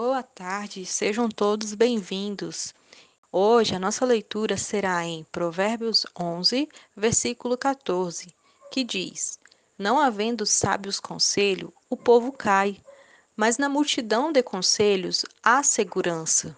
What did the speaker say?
Boa tarde, sejam todos bem-vindos. Hoje a nossa leitura será em Provérbios 11, versículo 14, que diz: Não havendo sábios conselho, o povo cai, mas na multidão de conselhos há segurança.